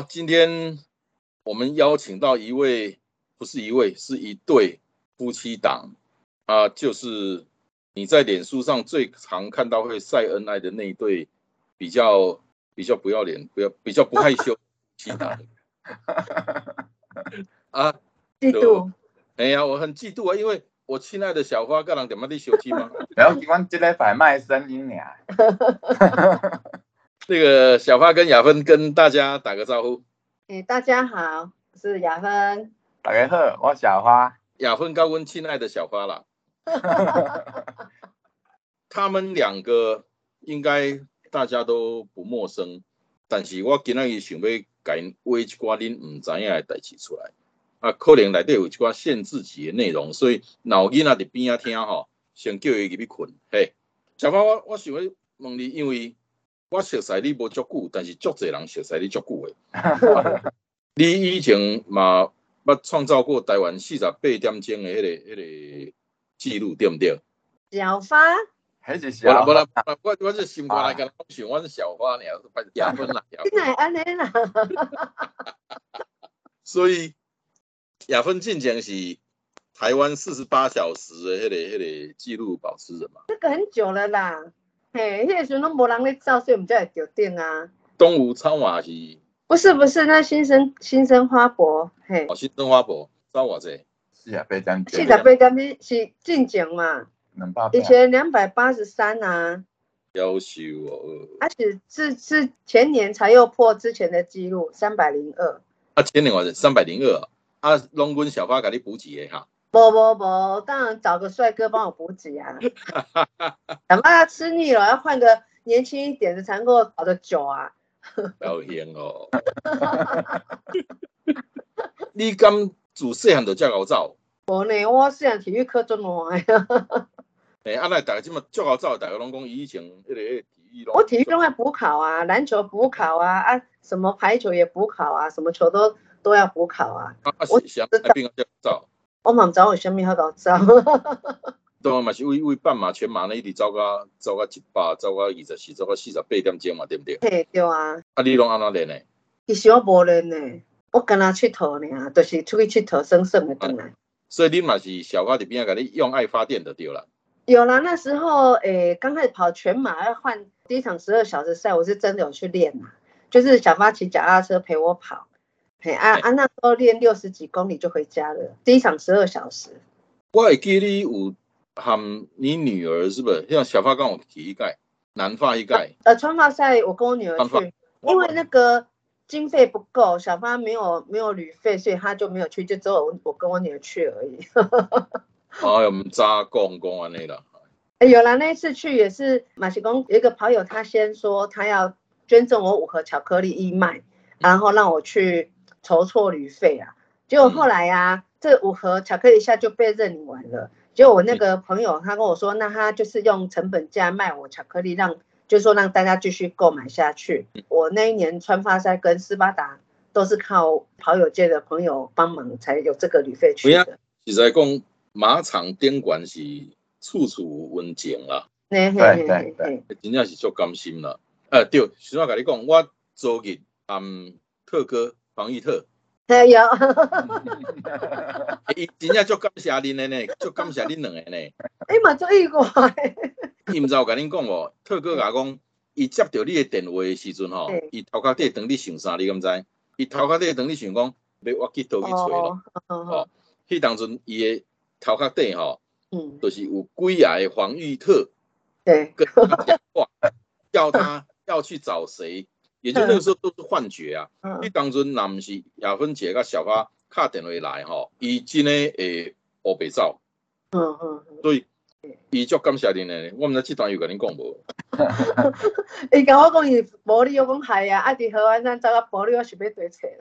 好，今天我们邀请到一位，不是一位，是一对。夫妻档啊，就是你在脸书上最常看到会晒恩爱的那一对，比较比较不要脸，不要比较不害羞夫妻档。啊，嫉妒？哎呀，我很嫉妒啊，因为我亲爱的小花，个人点么的休息吗？然后我这个摆卖声音呀。那个小花跟雅芬跟大家打个招呼。哎，大家好，我是雅芬。大家好，我小花。雅芬高温，亲爱的小花啦，他们两个应该大家都不陌生，但是我今日想要讲挖一寡恁唔知影的代志出来，啊，可能内底有一寡限制级的内容，所以老囡仔伫边仔听吼，先叫伊入去困。嘿，小花，我我想要问你，因为我熟悉你无足久，但是足侪人熟悉你足久的，你以前嘛？捌创造过台湾四十八点钟的迄个迄个记录，对毋对？小花，还是小花？我我我我是新花来讲，我是小花，你要拜亚芬啦。你乃安尼啦？所以亚芬进前是台湾四十八小时的迄个迄个记录保持人嘛？这个很久了啦，嘿，迄个时阵拢无人咧照，所以毋才会着顶啊。东吴超马是。不是不是，那新生新生花博，嘿，哦，新生花博，招我这，四十八点，四十八点是是进前嘛，两百以前两百八十三啊，优秀哦，而且是是前年才又破之前的记录，三百零二，啊，前年我是三百零二，啊，龙君小花给你补给的哈，不不不，当然找个帅哥帮我补给啊，想怕吃腻了，要换个年轻一点的才能够搞得久啊。表现哦，你敢自细汉就遮好走？无呢，我细汉体育课做烂呀。诶，啊那大家即么足好走，大家拢讲以前迄个体育咯。我体育拢爱补考啊，篮球补考啊，啊什么排球也补考啊，什么球都都要补考啊。我想边个走？我嘛唔知有虾米好搞走。都嘛是为为半马、全马呢，一直走到走到一百，走到二十四，走到四十八点钟嘛，对不对？嘿，对啊。啊，你拢安怎练呢？其实我无练呢，我跟他佚佗呢，就是出去佚佗，省省的回来。所以你嘛是小花伫边给你用爱发电的对了。有啦，那时候诶，刚开始跑全马要换第一场十二小时赛，我是真的有去练嘛，就是小花骑脚踏车陪我跑，嘿啊啊，那时候练六十几公里就回家了，第一场十二小时。我会记你有。喊你女儿是不是像小发跟我提一盖，男发一盖？呃，川发赛我跟我女儿去，因为那个经费不够，小发没有没有旅费，所以他就没有去，就只有我我跟我女儿去而已。哎呀，我们扎公公啊那个。哎，有了那一次去也是马西公有一个跑友，他先说他要捐赠我五盒巧克力义卖，然后让我去筹措旅费啊。结果后来呀，这五盒巧克力一下就被认领完了。结果我那个朋友，他跟我说，那他就是用成本价卖我巧克力，让就是说让大家继续购买下去。我那一年穿发赛跟斯巴达都是靠跑友界的朋友帮忙才有这个旅费去的。实在讲，马场宾馆是处处温情啦。对对对，真正是足甘心啦。呃，对，实话跟你讲，我昨日嗯，特哥黄义特。有，伊 真正足感谢恁的呢，足感谢恁两个呢。哎嘛，做意外。伊毋知有甲恁讲无？特哥甲讲，伊接到你的电话的时阵吼，伊头壳底等你想啥？你敢知？伊头壳底等你想讲，要我去倒去找咯。哦，迄当阵伊的头壳底吼，嗯，就是有几个黄玉特，对，跟他讲话，叫他 要去找谁。也就那个时候都是幻觉啊！你当阵那毋是亚芬姐甲小花敲电话来吼，伊真诶会乌白走。嗯嗯。所以伊足感谢恁的，我毋知即段有甲恁讲无？伊甲我讲伊无你，我讲系啊，啊伫河湾咱走到玻璃，我想要对找人，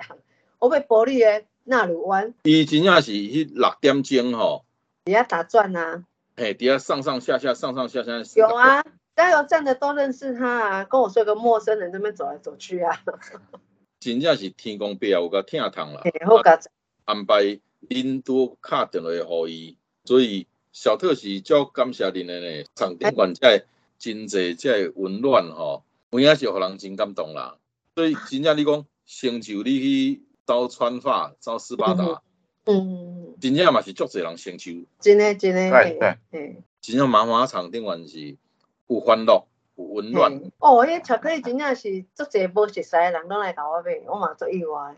我要玻璃的纳鲁湾，伊真正是迄六点钟吼，底下打转啊，嘿，伫遐上上下下上上下下。有啊，加油站的都认识他啊，跟我说个陌生人这边走来走去啊，真正是天公伯啊，有甲听通啦。好甲安排恁拄敲电话互伊，所以小特是足感谢恁的呢。场顶管在真济在温暖吼，有影是互人真感动啦。所以真正你讲，成就你去走川发、走斯巴达，嗯，真正嘛是足济人成就。真的真的，对对嘿，真正马马场顶管是有欢乐、有温暖。嘿哦，迄巧克力真正是足济无熟悉的人拢来甲我买，我嘛足意外。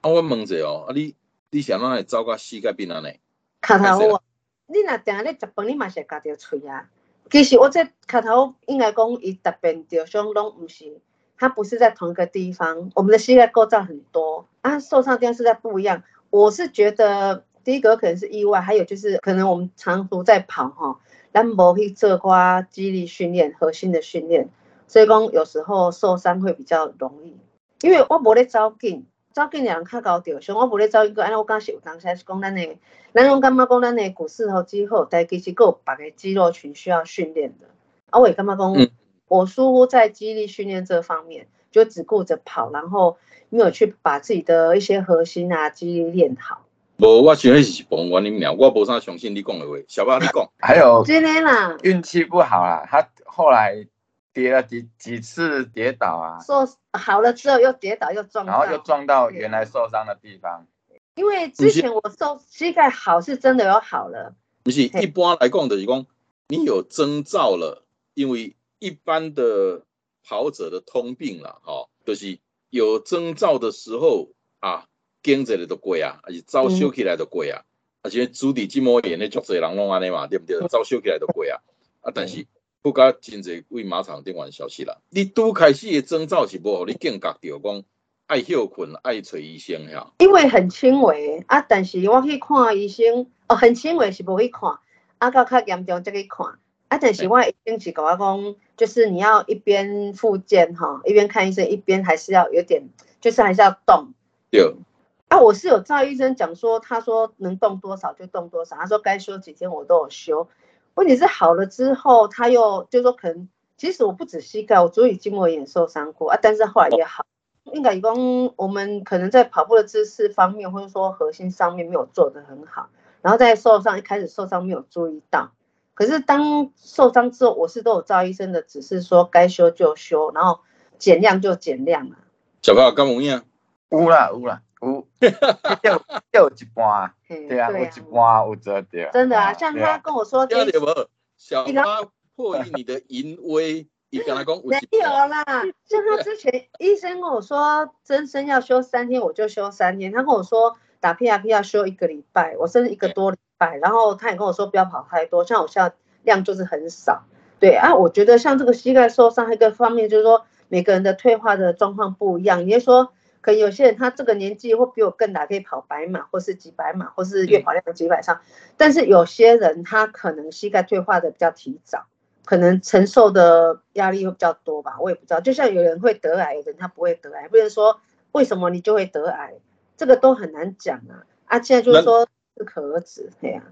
啊，我问者哦，啊你你是安怎会走到膝盖边安尼？卡头屋啊，你若定咧食饭，你嘛是会夹着喙啊。其实我这卡头应该讲，伊特别着伤拢毋是，它不是在同一个地方。我们的膝盖构造很多啊，受伤地方是在不一样。我是觉得第一个可能是意外，还有就是可能我们长途在跑哈，咱无去做 qua 肌力训练、核心的训练，所以讲有时候受伤会比较容易。因为我无咧走紧，走紧的人较高着伤，我无咧走紧个，安尼我感觉有当时是讲咱的，咱拢感觉讲咱的股四头肌后，但其实还有别个肌肉群需要训练的。啊，我也感觉讲，嗯我疏忽在肌力训练这方面，就只顾着跑，然后没有去把自己的一些核心啊肌力练好。无，我想迄是部分原因了，我无啥相信你讲的话。小巴你讲，还有 真的啦，运气不好啦，他后来跌了几几次跌倒啊，受好了之后又跌倒又撞到，然后又撞到原来受伤的地方。因为之前我受膝盖好是真的有好了，不是一般来讲的是讲，你有征兆了，因为一般的跑者的通病啦，哦、就是有征兆的时候啊，经济的都贵啊，而且早修起来都贵啊，而且主底筋膜炎的足侪人拢安尼嘛，对不对？早修起来都贵啊，啊，但是不甲真侪为马场顶完消息啦，你拄开始的征兆是无互你警觉着讲爱休困，爱找医生呀。因为很轻微啊，但是我去看医生，哦，很轻微是无去看，啊，到较严重再去看，啊，但是我的医生是跟我讲，就是你要一边复健哈，一边看医生，一边还是要有点，就是还是要动。对，啊，我是有赵医生讲说，他说能动多少就动多少，他说该休几天我都有休。问题是好了之后，他又就说可能，其实我不止膝盖，我足底筋膜炎受伤过啊，但是后来也好。应该讲我们可能在跑步的姿势方面，或者说核心上面没有做得很好，然后在受伤一开始受伤没有注意到，可是当受伤之后，我是都有赵医生的指示说该休就休，然后减量就减量啊。小朋友敢有影？有啦有啦有，有有一半啊，嘿对啊，有对一半有做对。真的啊，像他跟我说这听到无？小花破译你的淫威，伊跟他讲有没有啦，像他之前 医生跟我说增生要休三天，我就休三天。他跟我说打 PRP 要休一个礼拜，我甚至一个多礼拜。然后他也跟我说不要跑太多，像我现在量就是很少。对啊，我觉得像这个膝盖受伤，一个方面就是说每个人的退化的状况不一样。也就是说，可能有些人他这个年纪会比我更大，可以跑百码或是几百码，或是月跑量几百上。但是有些人他可能膝盖退化的比较提早。可能承受的压力会比较多吧，我也不知道。就像有人会得癌，有人他不会得癌，不能说为什么你就会得癌，这个都很难讲啊。啊，现在就是说适可而止，对呀、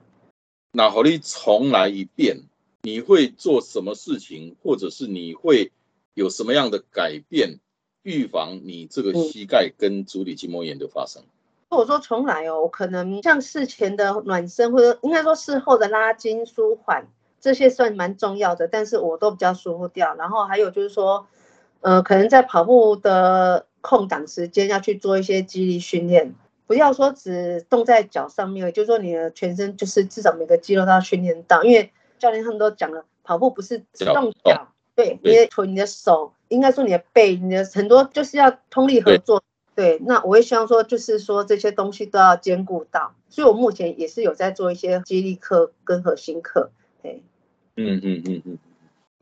那好，你重来一遍，你会做什么事情，或者是你会有什么样的改变，预防你这个膝盖跟足底筋膜炎的发生？如果说重来哦，我可能像事前的暖身，或者应该说事后的拉筋舒缓，这些算蛮重要的，但是我都比较疏忽掉。然后还有就是说，呃，可能在跑步的空档时间要去做一些肌力训练，不要说只动在脚上面，也就是说你的全身就是至少每个肌肉都要训练到，因为教练他们都讲了，跑步不是只脚动脚，对，你对的腿、你的手，应该说你的背、你的很多就是要通力合作。对，那我也希望说，就是说这些东西都要兼顾到，所以我目前也是有在做一些肌力课跟核心课。对，嗯嗯嗯嗯，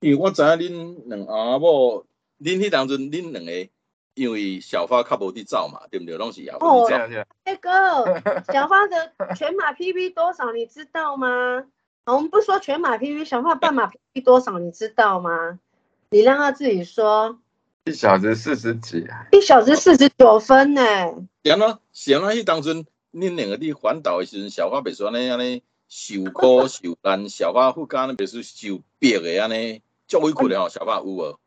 因为我知影恁两阿某，恁迄当阵恁两个，因为小花较无伫走嘛，对不对？拢是亚哦洲对对，那个 小花的全马 PB 多少你知道吗？我们不说全马 PB，小花半马 PB 多少你知道吗？你让他自己说，一小时四十几啊，一小时四十九分呢。是安怎？是安怎？迄当阵恁两个伫环岛的时阵，小花别说安尼安尼受苦受难，小花副干袂说受逼的安尼，足委屈的吼，小花有无？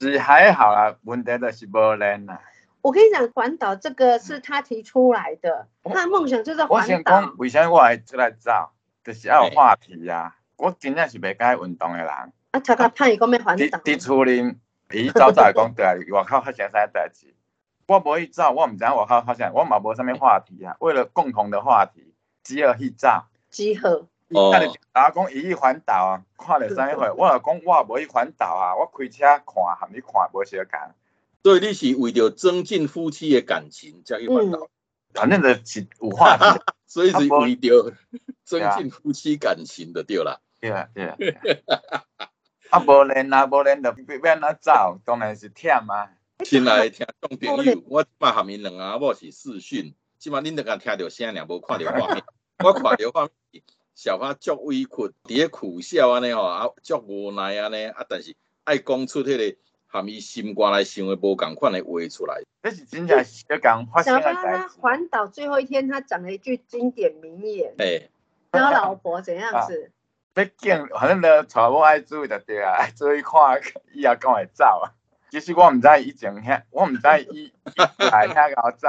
是还好啊，问题就是无人啦。我跟你讲，环岛这个是他提出来的，他的梦想就是环岛讲。为啥我会出来走，就是要有话题啊。我真正是袂该运动的人，啊，他他判伊讲要环岛，伫伫厝里，伊早早会讲对啊，外口发生啥代志，我无去走，我毋知影外口发生，我嘛无啥物话题啊。为了共同的话题，只好去走。集合。哦啊，就大家讲伊去环岛啊，看着啥物货，我就讲我无去环岛啊，我开车看，含你看无相共。所以你是为着增进夫妻的感情才去环岛，反正就是有话题，所以是为着增进夫妻感情的对啦。对啊对啊。对啊啊，无练啊，无练就要安怎走，当然是忝啊。亲爱的听众朋友，我即摆含因两阿某是视讯，即摆恁得甲听着声俩，无看着画面。我看着画面，小花足委屈，伫咧苦笑安尼吼，啊足无奈安尼，啊但是爱讲出迄个含伊心肝来想的无共款的话出来。这是真正是要讲发生小巴他的代志。环岛最后一天，他讲了一句经典名言：诶、交老婆怎样子？要见，反正就带某爱注意着对啊，爱注意看以后敢会走啊。其实我毋知以前遐，我毋知伊伊来遐甲我走。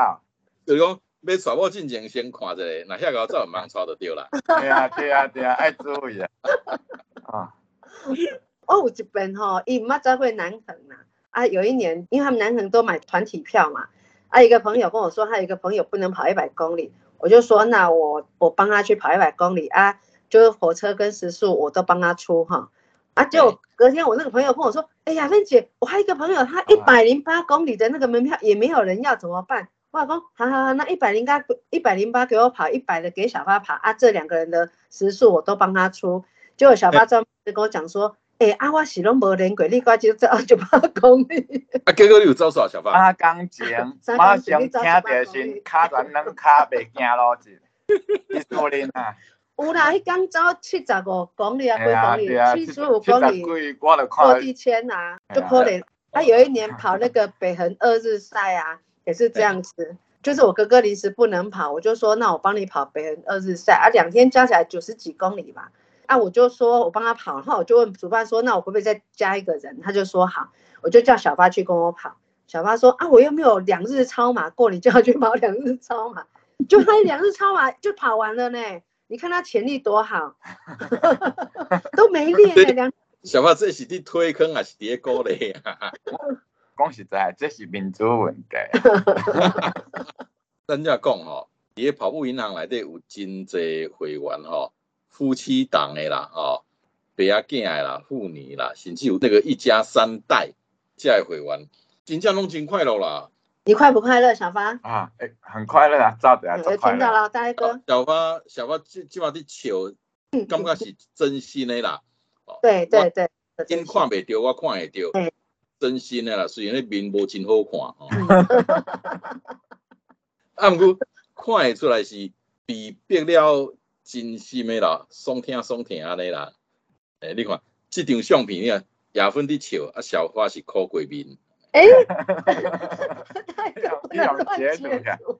就是讲要带某进前先看一下，若遐个走毋通带就对啦。对啊对啊对啊，爱注意啊。啊，我有一边吼，伊毋捌走过南横啦。啊，有一年，因为他们南横都买团体票嘛，啊，一个朋友跟我说，他有一个朋友不能跑一百公里，我就说，那我我帮他去跑一百公里啊，就是火车跟食宿我都帮他出哈。啊，结果隔天我那个朋友跟我说，哎呀，芬姐，我还有一个朋友，他一百零八公里的那个门票也没有人要，怎么办？我老公，好好好，那一百零八一百零八给我跑，一百的给小花跑啊，这两个人的时速我都帮他出。结果小花专门跟我讲说，哎、啊，我是拢无练过，你赶就走九八公里。啊，结果你有走煞小花？三工前 马上听着先骹软软骹袂惊路子，你说恁啊？有啦，迄刚走七十五公里啊，几公里，七十五公里几我就看落地签啊，就可能。他有一年跑那个北横二日赛啊，也是这样子。就是我哥哥临时不能跑，我就说那我帮你跑北横二日赛啊，两天加起来九十几公里吧。啊，我就说我帮他跑，然后我就问主办说，那我可不可以再加一个人？他就说好，我就叫小发去跟我跑。小发说啊，我又没有两日超马过，你叫他去跑两日超马，就他两日超马就跑完了呢。你看他潜力多好，都没练呢，两小花这是伫推坑还是伫咧鼓励啊？讲实在，这是民族问题。咱正讲吼，伫咧跑步银行内底有真侪会员吼，夫妻档的啦，吼，爸仔囝的啦，妇女啦，甚至有那个一家三代这的会员，真正拢真快乐啦。你快不快乐，小发？啊，诶，很快乐啊，照着啊，有做快。听到了，大家哥。小花小花即即马伫笑，感觉是真心的啦。对对对，因看袂到，我看会到，真心的啦。虽然迄面无真好看哦，啊，毋过看会出来是比逼了真心的啦，爽听爽听安尼啦。诶，你看即张相片，你看亚芬伫笑，啊，小花是哭过面。哎，大哥不能乱截截图啊图。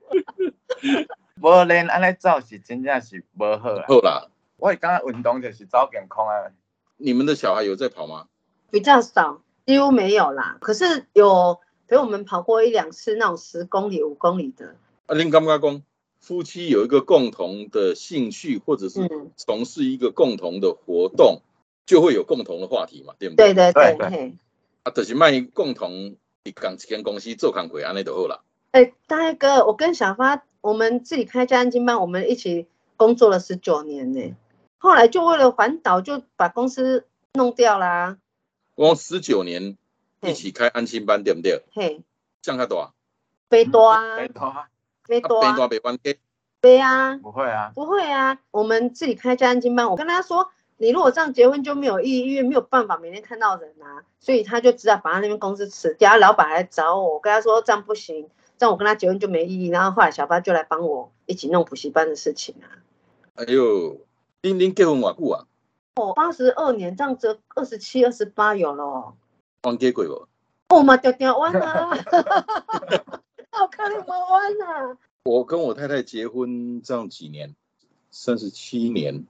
无练安尼走是真正是无好啊。好啦，我感觉运动就是走健康啊。你们的小孩有在跑吗？比较少，几乎没有啦。可是有陪我们跑过一两次那种十公里、五公里的。啊，恁刚刚讲夫妻有一个共同的兴趣，或者是嗯，从事一个共同的活动，就会有共同的话题嘛，对不对对对，对。啊，就是卖共同一共一间公司做工课，安尼就好啦。哎，大哥，我跟小发，我们自己开家安金班，我们一起工作了十九年呢。后来就为了环岛，就把公司弄掉啦。我十九年一起开安心班，对不对？嘿，像较大，飞多啊，没多啊，啊，飞多啊变大，变关系，飞啊，不会啊。不会啊，我们自己开家安金班，我跟他说，你如果这样结婚就没有意义，因为没有办法每天看到人啊，所以他就只好把他那边公司辞掉。老板来找我，我跟他说这样不行，这样我跟他结婚就没意义。然后后来小八就来帮我一起弄补习班的事情啊。哎呦，恁恁结婚偌久啊？哦，八十二年这样子，二十七、二十八有了哦。弯过过无？哦嘛，掉掉弯啊，好可能没弯啊。我跟我太太结婚这样几年，三十七年，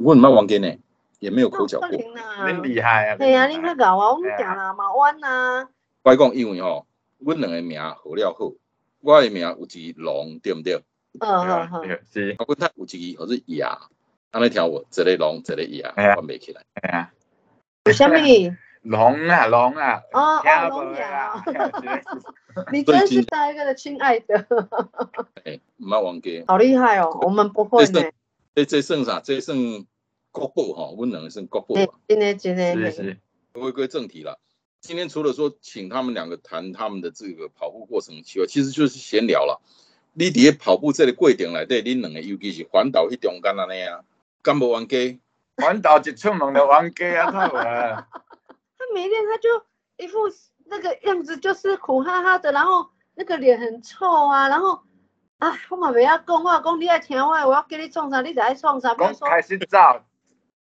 我唔捌弯过呢，也没有口角过。恁厉害啊！对啊，恁较搞啊，我们定啦嘛弯啊。我讲因为吼，阮两个名好了好，我的名有一个龙，对不对？嗯嗯嗯，是。我太有一个，我是牙，安尼听我，一个龙，一个牙，我袂起来。哎呀，为什么？龙啊龙啊！哦哦，龙牙。你真是大哥的亲爱的。哎，唔捌忘记。好厉害哦，我们不会呢。这这算啥？这算国宝哈，阮两个算国宝。今天今天是是。回归正题了。今天除了说请他们两个谈他们的这个跑步过程之外，其实就是闲聊了。你伫跑步这个过程内底，恁两个尤其是环岛迄中间安尼啊，敢无冤家？环岛一出门就冤家啊，太啊！他每天他就一副那个样子，就是苦哈哈的，然后那个脸很臭啊，然后啊，我嘛袂晓讲，我讲你爱听我，我要给你创啥，你就爱创啥。讲开始走。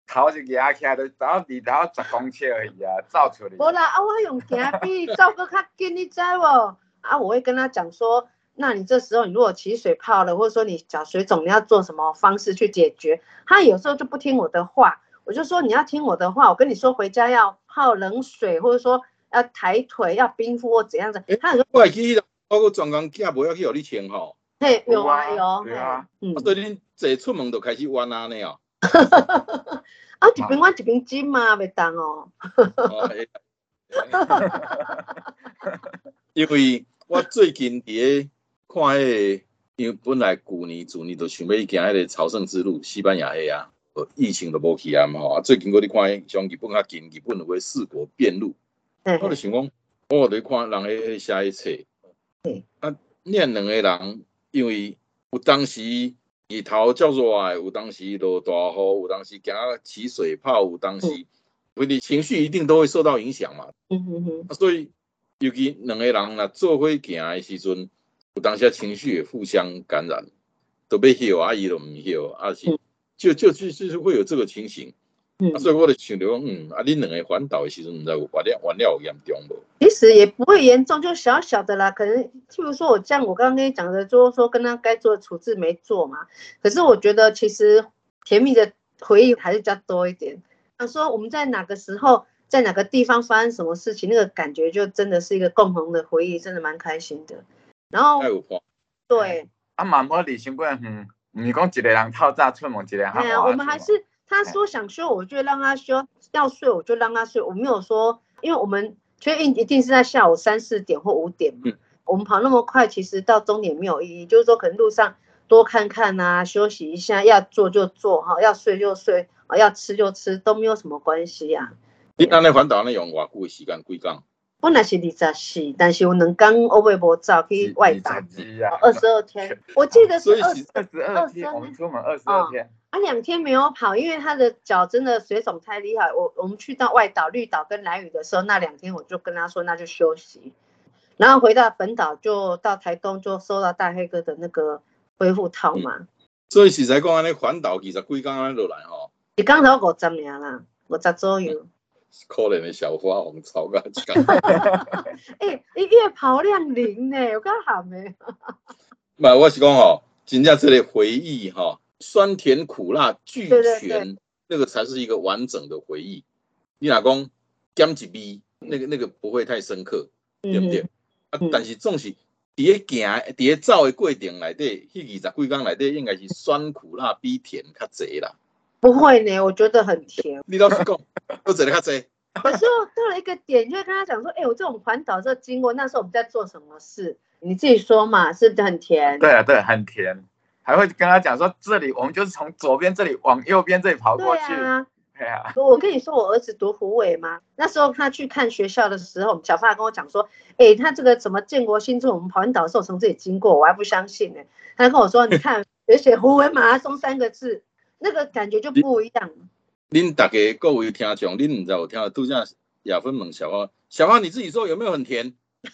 头一压起来就走离头十公尺而已啊，走出来。无啦，啊，我用行比走个较紧，你知无？啊，我会跟他讲说，那你这时候你如果起水泡了，或者说你脚水肿，你要做什么方式去解决？他有时候就不听我的话，我就说你要听我的话，我跟你说回家要泡冷水，或者说要抬腿要冰敷或怎样子。他说，我记得包括专工脚不要去互你清吼。嘿，有啊有。对啊。嗯。所以恁坐出门就开始弯啊呢哦。啊，一边弯一边筋嘛，袂当哦。因为我最近伫看迄个，因为本来旧年、主年都想要去行迄个朝圣之路，西班牙迄啊，疫情都无去啊嘛。啊，最近我伫看，像日本较近，日本为四国遍路。我就想讲，我伫看人迄写迄册。啊，念两个人，因为有当时。日头叫热，有当时落大雨，有当时惊起水泡，有当时，所以情绪一定都会受到影响嘛。嗯哼哼。所以尤其两个人若做伙行的时阵，有当下情绪也互相感染，都被休阿姨都唔休，啊是就就就就是会有这个情形。嗯。所以我就想着讲，嗯，啊，恁两个环岛的时阵，唔知有发了完了有严重无？其实也不会严重，就小小的啦。可能譬如说我像我刚刚跟你讲的，就是说跟他该做的处置没做嘛。可是我觉得其实甜蜜的回忆还是比较多一点。想说我们在哪个时候，在哪个地方发生什么事情，那个感觉就真的是一个共同的回忆，真的蛮开心的。然后对，啊，蛮无理性本，嗯，你讲一个人透早出门，一个人对啊，我们还是他说想休，我就让他休；要睡，我就让他睡。我没有说，因为我们。确定一定是在下午三四点或五点嘛？我们跑那么快，其实到终点没有意义。就是说，可能路上多看看啊，休息一下，要做就做哈，要睡就睡啊，要吃就吃，都没有什么关系呀。你安尼环岛那用偌久的时间几工？本来是二十四，但是我两工我尾无走去外岛，二十二天。我记得是二十二天，我们出门二十二天。啊，两天没有跑，因为他的脚真的水肿太厉害。我我们去到外岛绿岛跟蓝屿的时候，那两天我就跟他说，那就休息。然后回到本岛，就到台东，就收到大黑哥的那个恢复套嘛。所以是在讲，安尼环岛其实几工安落来吼。一刚头五十年啦，五十左右。可怜的小花红草噶。哎，你越跑量零呢，我刚喊的。唔系，我是讲吼，真正这个回忆吼。酸甜苦辣俱全，那个才是一个完整的回忆。你老公减几逼，那个那个不会太深刻，对不对？啊，但是总是伫个行，伫个走的过程内底，迄二十几天内底应该是酸苦辣比甜较济啦。不会呢，我觉得很甜。你老实讲，都做得较济。可是到了一个点，就会跟他讲说：“哎，我这种环岛这经过，那时候我们在做什么事？你自己说嘛，是不是很甜？”对啊，对，很甜。还会跟他讲说，这里我们就是从左边这里往右边这里跑过去。对啊，我跟你说，我儿子读湖尾嘛，那时候他去看学校的时候，小发跟我讲说，哎，他这个什么建国新村，我们跑完岛的时候从这里经过，我还不相信呢。他跟我说，你看，写写湖尾马拉松三个字，那个感觉就不一样。恁大家各位听众，恁唔知有听到杜家雅芬问小花，小花你自己说有没有很甜？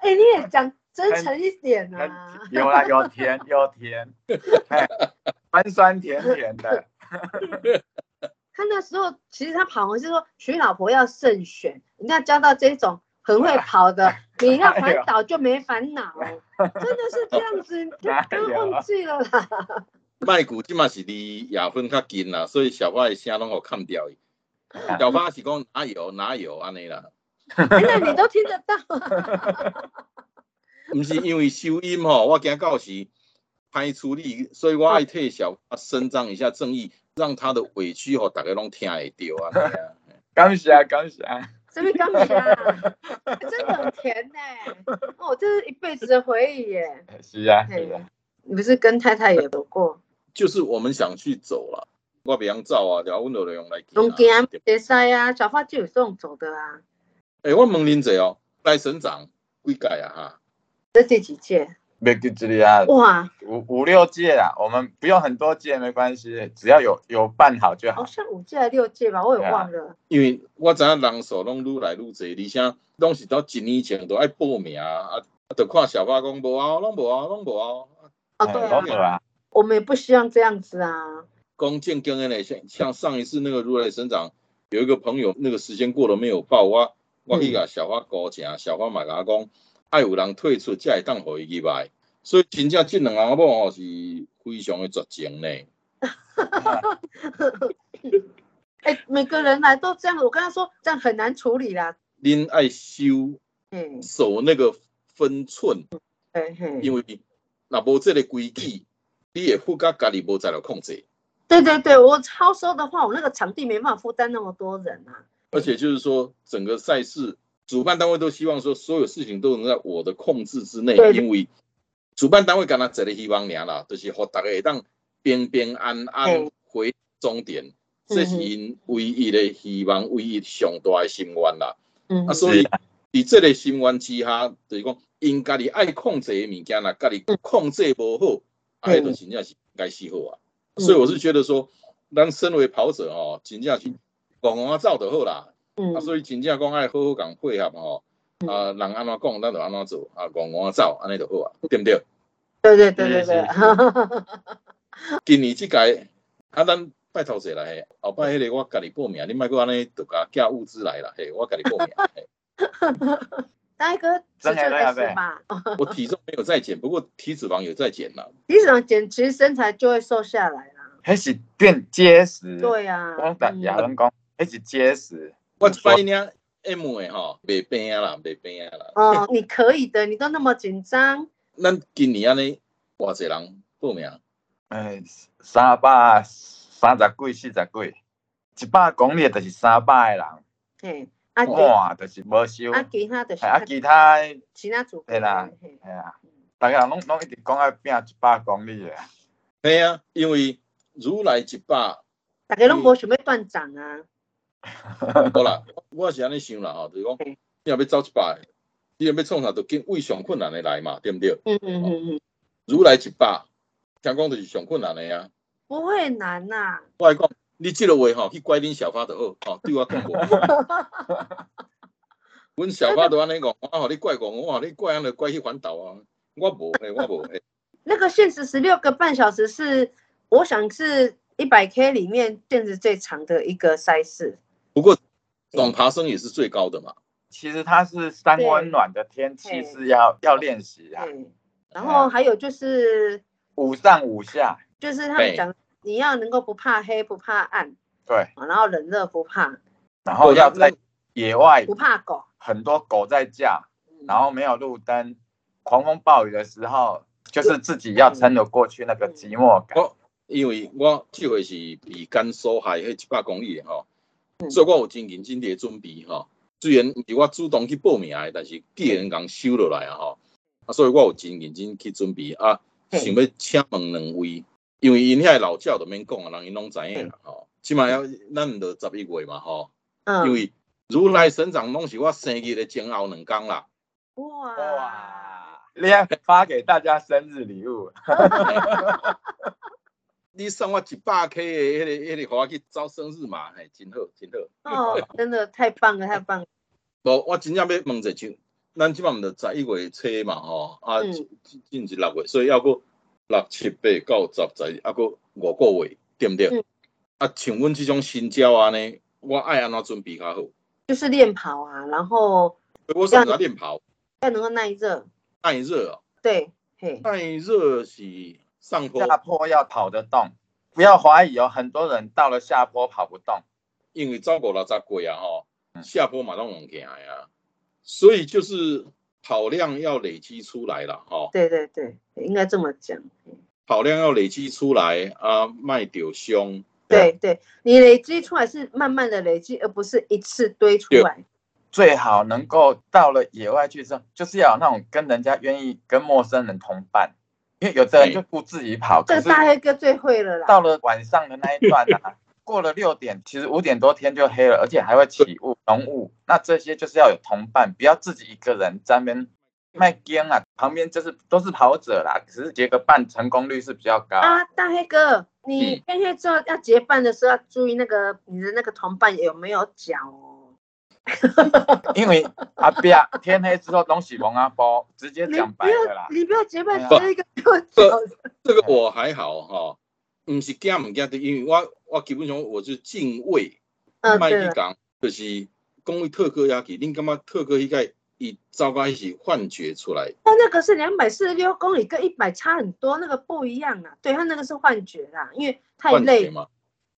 哎，你也讲。真诚一点啊！有啊，有甜有甜。酸酸甜甜的。他那时候其实他跑完是说娶老婆要慎选，人家交到这种很会跑的，你要环岛就没烦恼，真的是这样子，你刚刚忘记了啦。麦古即嘛是离亚芬较近啦，所以小花的声拢我看掉伊。小花是讲哪有哪有安尼啦。那你都听得到？毋是因为收音吼，我惊到时歹处理，所以我爱替小花伸张一下正义。让他的委屈吼，大家拢听会到啊！感谢啊，感谢啊！什么感谢啊？真的很甜呢！哦，这是一辈子的回忆耶！是啊，是啊。你不是跟太太也走过？就是我们想去走了，我别样走啊，叫温柔的用来。用行别塞啊，小花就有这种走的啊。哎，我问恁者哦，赖省长几届啊？哈，这第几届？没给这里啊！哇，五五六届啊，我们不用很多届没关系，只要有有办好就好。好像五届还六届吧，我也忘了。因为我知影人数拢愈来愈济，而且拢是到一年前都爱报名啊，都看小花讲无啊，拢无啊，拢无啊。啊，对啊，我们也不希望这样子啊。讲正经的，像像上一次那个如来神长，有一个朋友那个时间过了没有报我，我去甲小花高讲，小花嘛甲讲。爱有人退出，才会当互伊入来，所以真正这两阿某吼是非常的绝情呢。哎，每个人来都这样，我跟他说这样很难处理啦。恁爱修，嗯守那个分寸，嗯因为那无这个规矩，你也负甲家己无在了控制。对对对，我超收的话，我那个场地没办法负担那么多人啊。而且就是说，整个赛事。主办单位都希望说，所有事情都能在我的控制之内，因为主办单位干那做的希望娘啦，就是和大家当平平安安回终点，这是因唯一的希望，唯一上大的心愿啦。嗯。啊，所以伫这个心愿之下，就是。讲因家己爱控制的物件啦，家己控制不好，哎，就真正是。该死好啊。所以我是。觉得说，咱身为跑者哦，真正是。往往走就好啦。啊，所以真正讲爱好好讲配合吼，啊，人安怎讲，咱就安怎做，啊，讲安走，安尼就好啊，对不对？对对对对对。今年即届，啊，咱拜托者啦嘿，后摆迄个我家己报名，你莫过安尼就甲寄物资来啦，嘿，我家己报名。大哥，真的还是吧？我体重没有再减，不过体脂肪有在减啦。体脂肪减，其实身材就会瘦下来啦。还是变结实。对呀。我讲亚人讲，还是结实。我发现 M 的吼，袂变啊啦，袂变啊啦。哦，你可以的，你都那么紧张。咱今年安尼，偌济人报名？哎，三百三十几、四十几，一百公里就是三百个人。嘿，啊，哇，就是无收。啊，其他就是。啊，其他。其他组。对啦，系啊，大家拢拢一直讲要拼一百公里的。系啊，因为如来一百。大家拢无想要断掌啊。好啦，我是安尼想啦吼，就是讲，你若要走一百，你若要创啥，就跟为上困难的来嘛，对不对？嗯嗯嗯嗯。如来一百，听讲就是上困难的呀。不会难呐。我来讲，你这个话吼，去怪恁小花就好，吼，对我讲过。阮小花都安尼讲，我吼你怪我，我话你怪安尼怪去环岛啊，我无诶，我无诶。那个限时十六个半小时是，我想是一百 K 里面限时最长的一个赛事。不过，短爬升也是最高的嘛。其实它是三温暖的天气是要要练习啊。然后还有就是五上五下，就是他们讲你要能够不怕黑不怕暗，对，然后冷热不怕，然后要在野外不怕狗，很多狗在叫，然后没有路灯，狂风暴雨的时候，就是自己要撑得过去那个寂寞感。因为我这回是比甘肃海迄一百公里吼。所以我有真认真地准备吼，虽然毋是我主动去报名的，但是既然讲收落来啊吼，啊，所以我有真认真去准备。啊，想要请问两位，因为因遐老教都免讲啊，人因拢知影啦吼，起码要咱着十一月嘛吼，因为如来神掌拢是我生日的前后两天啦。哇。哇，你要发给大家生日礼物。你送我一百 K 的迄个迄个，互我去招生日嘛，嘿，真好，真好。哦，真的太棒了，太棒了。无，我真正要问一句，咱即摆毋着十一月初嘛，吼，啊，进进是六月，所以要过六七八九十十，啊，过二五个月，对毋对？嗯啊，像阮这种新招啊呢，我爱安怎准备较好？就是练跑啊，然后我上要练跑？要能够耐热。耐热哦，对，嘿，耐热是上坡，下坡要跑得动，不要怀疑哦，很多人到了下坡跑不动。因为走五六十岁啊，吼，嗯。下坡马上往起来啊，所以就是跑量要累积出来了，哦，对对对，应该这么讲。跑量要累积出来啊，卖丢胸，对对，你累积出来是慢慢的累积，而不是一次堆出来。最好能够到了野外去之后，就是要有那种跟人家愿意跟陌生人同伴，因为有的人就顾自己跑，这个大黑哥最会了啦。到了晚上的那一段啊，过了六点，其实五点多天就黑了，而且还会起雾、浓雾。那这些就是要有同伴，不要自己一个人在那边卖烟啊。旁边就是都是跑者啦，只是结个伴成功率是比较高。啊，大黑哥，你嗯天黑之后要结伴的时候要注意那个你的那个同伴有没有脚哦。因为阿伯天黑之后东西蒙阿波，直接你讲白的啦。你不要结伴哎呀接一个没有脚的。这个我还好哈，唔是惊唔惊的，因为我我基本上我就敬畏卖去讲，就是讲为特哥亚去，恁感觉特哥迄个伊糟糕是幻觉出来，那那个是两百四十六公里，跟一百差很多，那个不一样啊。对他那个是幻觉啦，因为太幻累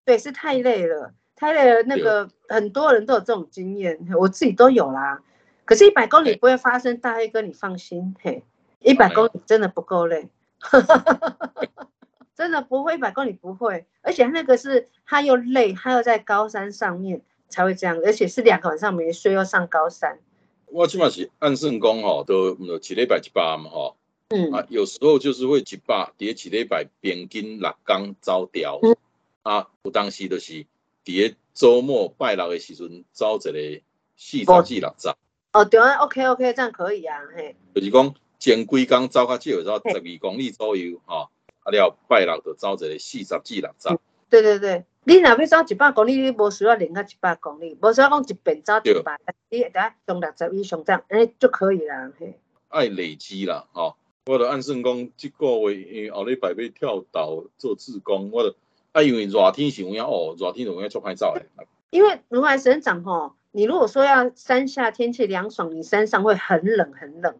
对，是太累了，太累了。那个很多人都有这种经验，我自己都有啦。可是，一百公里不会发生，大黑哥你放心，嘿，一百公里真的不够累，真的不会，一百公里不会。而且那个是他又累，他又在高山上面才会这样，而且是两个晚上没睡又上高山，我起码是按算讲吼，都就一礼拜一百嘛吼，嗯，啊，有时候就是会一百，伫一礼拜平均六工走掉。嗯，啊，有当时就是伫个周末拜六的时阵走一个四十至六十，哦，对啊，OK OK，这样可以啊，嘿，就是讲前几工走较少，走十二公里左右吼，啊了拜六就走一个四十至六十。对对对，你若要走一百公里，你无需要练到一百公里，无需要讲一遍走一百，你等下上六十以上这样，哎就可以啦，嘿。爱累积啦，吼、我就按算讲，即个月因为后礼拜要跳岛做志工，我就啊，因为热天是有影哦，热天就有影做歹走诶。因为如来神掌吼，你如果说要山下天气凉爽，你山上会很冷很冷。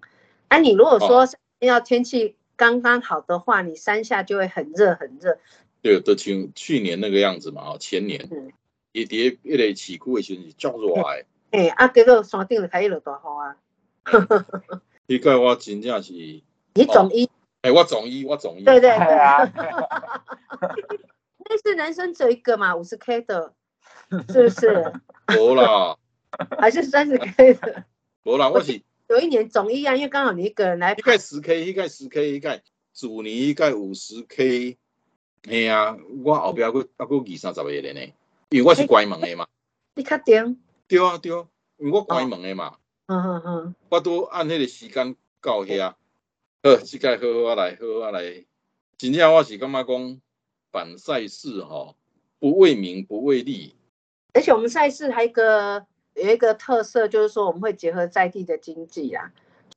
啊，你如果说要天气刚刚好的话，你山下就会很热很热。对，就像去年那个样子嘛，吼，前年嗯，伊伫迄个市区诶时阵是足热诶，哎、啊，结果山顶就开始落大雨啊。迄个我真正是，诶、你总医、我中医，我中医，对对对对，啊，那是男生只有一个嘛，五十 K 的，是不是？无啦，还是三十 K 的？无啦，我是有一年总一啊，因为刚好你一个人来一个十 K，一个十 K，一个主年迄个五十 K，嘿啊，我后壁佫还佫二三十个咧呢，因为我是关门的嘛，你确定？对啊对啊，因为我关门的嘛。嗯嗯嗯，我都按迄个时间到遐。好，即个好好啊来，好好啊来。真正我是感觉讲办赛事哦，不为名不为利。而且我们赛事还有一个有一个特色，就是说我们会结合在地的经济啊。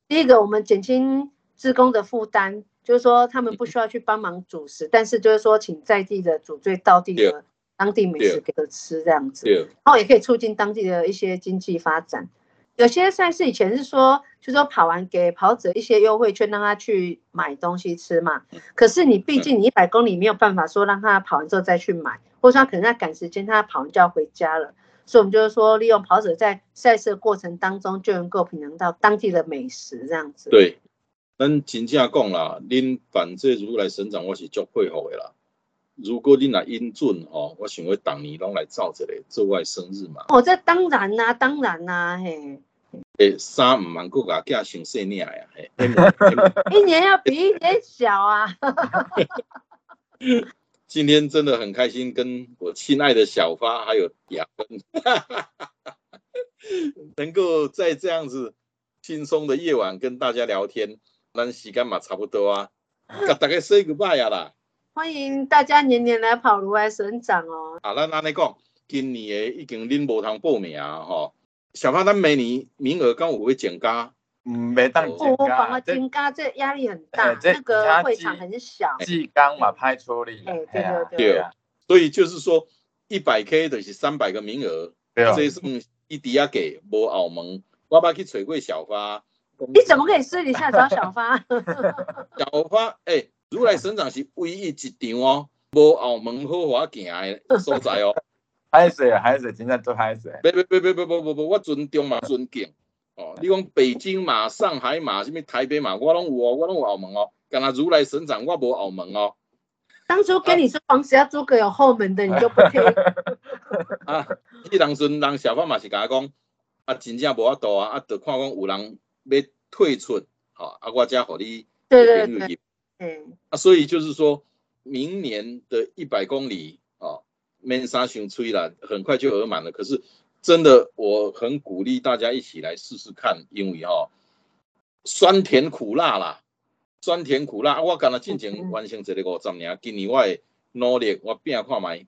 第一个，我们减轻职工的负担，就是说他们不需要去帮忙煮食，但是就是说请在地的主最道地的当地美食给他吃这样子，对，然后也可以促进当地的一些经济发展。有些赛事以前是说，就是说跑完给跑者一些优惠券，让他去买东西吃嘛。可是你毕竟你一百公里没有办法说让他跑完之后再去买，或者说他可能在赶时间，他跑完就要回家了。所以我们就是说，利用跑者在赛事的过程当中就能够品尝到当地的美食，这样子。对，咱真正讲啦，恁办这如来神掌，我是足佩服的啦。如果你若应准哦，我想要逐年拢来造一个做我生日嘛。哦，这当然啦、当然啦、嘿，诶，衫毋通佫甲囝生细领呀，嘿，一年要比一年小啊。今天真的很开心，跟我亲爱的小花还有雅芬，能够在这样子轻松的夜晚跟大家聊天，咱时间嘛差不多啊，甲大家 say goodbye 啊啦。欢迎大家年年来跑如来神掌哦。啊，咱安尼讲，今年的已经恁无通报名啊，吼。小花，咱明年名额敢有会增加？嗯，没当哦我反而这金嘎这压力很大那个会场很小，技刚嘛派出力哎，对对啊，所以就是说一百 K 就是三百个名额，这算伊底下给无澳门，我爸去找过小花。你怎么可以私底下找小发？小花，诶、如来神掌是唯一一场哦，无澳门好华行的所在哦。拍水拍水，真正做拍水，别别别别别别别别，我尊重嘛尊敬哦。你讲北京嘛、上海嘛、什么台北嘛，我拢有哦，我拢有澳门哦。干那如来神掌我无澳门哦。当初跟你说房子要租个有后门的，你就不听。啊，迄当阵人小贩嘛是甲我讲，啊真正无法度啊，啊就看讲有人要退出，吼、啊我才互你对对对，嗯，啊，所以就是说明年的一百公里啊，免啥熊吹了，很快就额满了。可是真的，我很鼓励大家一起来试试看，因为哈、酸甜苦辣啦，酸甜苦辣。啊我干那进前完成这个五十年，今年我的努力，我拼看卖。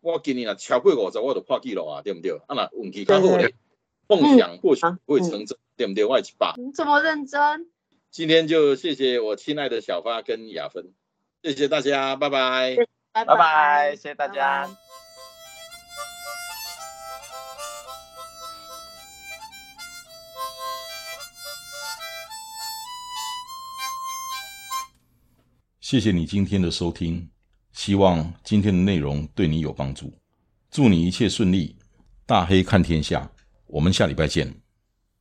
我今年若超过五十，我就破纪录啊，对不对？啊，那运气较好咧，梦想或许会成真，对不对？我会一百。你这么认真，今天就谢谢我亲爱的小花跟雅芬，谢谢大家，拜拜。拜拜拜，谢谢大拜家拜。谢谢你今天的收听，希望今天的内容对你有帮助。祝你一切顺利，大黑看天下，我们下礼拜见。